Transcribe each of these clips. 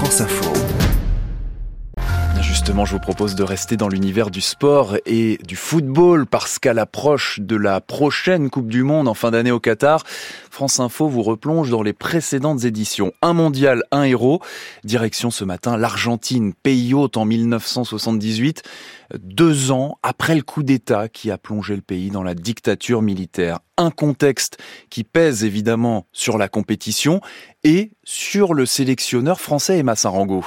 France Info. Justement, je vous propose de rester dans l'univers du sport et du football parce qu'à l'approche de la prochaine Coupe du Monde en fin d'année au Qatar, France Info vous replonge dans les précédentes éditions. Un mondial, un héros. Direction ce matin l'Argentine, pays hôte en 1978, deux ans après le coup d'État qui a plongé le pays dans la dictature militaire. Un contexte qui pèse évidemment sur la compétition et sur le sélectionneur français Emma Sarango.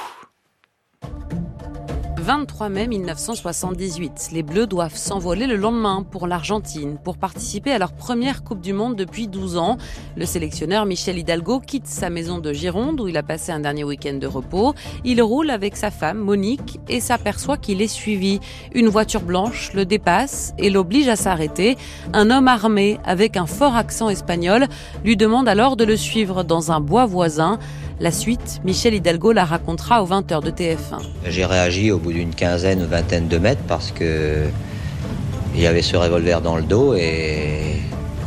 23 mai 1978. Les Bleus doivent s'envoler le lendemain pour l'Argentine pour participer à leur première Coupe du Monde depuis 12 ans. Le sélectionneur Michel Hidalgo quitte sa maison de Gironde où il a passé un dernier week-end de repos. Il roule avec sa femme Monique et s'aperçoit qu'il est suivi. Une voiture blanche le dépasse et l'oblige à s'arrêter. Un homme armé avec un fort accent espagnol lui demande alors de le suivre dans un bois voisin. La suite, Michel Hidalgo la racontera aux 20h de TF1. J'ai réagi au bout d'une quinzaine ou vingtaine de mètres parce que il avait ce revolver dans le dos et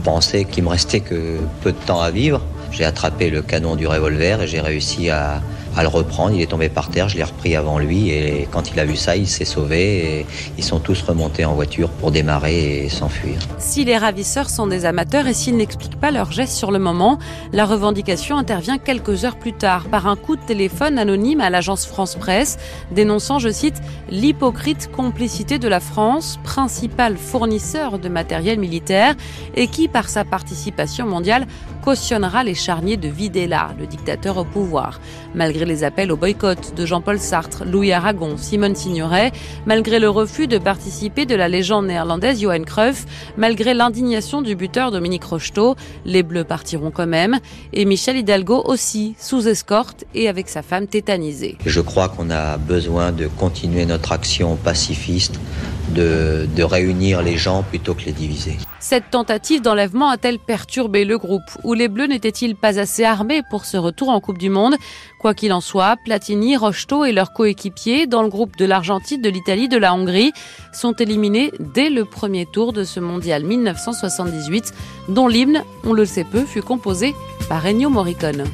pensais qu'il me restait que peu de temps à vivre. J'ai attrapé le canon du revolver et j'ai réussi à, à le reprendre. Il est tombé par terre, je l'ai repris avant lui et quand il a vu ça, il s'est sauvé et ils sont tous remontés en voiture pour démarrer et s'enfuir. Si les ravisseurs sont des amateurs et s'ils n'expliquent pas leur geste sur le moment, la revendication intervient quelques heures plus tard par un coup de téléphone anonyme à l'agence France Presse dénonçant, je cite, l'hypocrite complicité de la France, principal fournisseur de matériel militaire et qui, par sa participation mondiale, cautionnera les charniers de Videla, le dictateur au pouvoir. Malgré les appels au boycott de Jean-Paul Sartre, Louis Aragon, Simone Signoret, malgré le refus de participer de la légende néerlandaise Johan Cruyff, malgré l'indignation du buteur Dominique Rocheteau, les Bleus partiront quand même, et Michel Hidalgo aussi, sous escorte et avec sa femme tétanisée. Je crois qu'on a besoin de continuer notre action pacifiste, de, de réunir les gens plutôt que les diviser. Cette tentative d'enlèvement a-t-elle perturbé le groupe Où les Bleus n'étaient-ils pas assez armés pour ce retour en Coupe du Monde? Quoi qu'il en soit, Platini, Rocheteau et leurs coéquipiers dans le groupe de l'Argentine, de l'Italie, de la Hongrie sont éliminés dès le premier tour de ce mondial 1978, dont l'hymne, on le sait peu, fut composé par Ennio Morricone.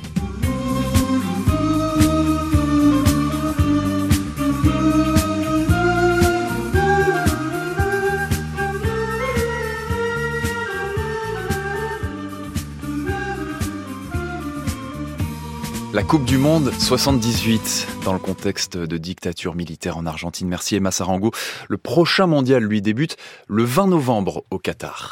La Coupe du Monde 78 dans le contexte de dictature militaire en Argentine. Merci Emma Sarango. Le prochain mondial lui débute le 20 novembre au Qatar.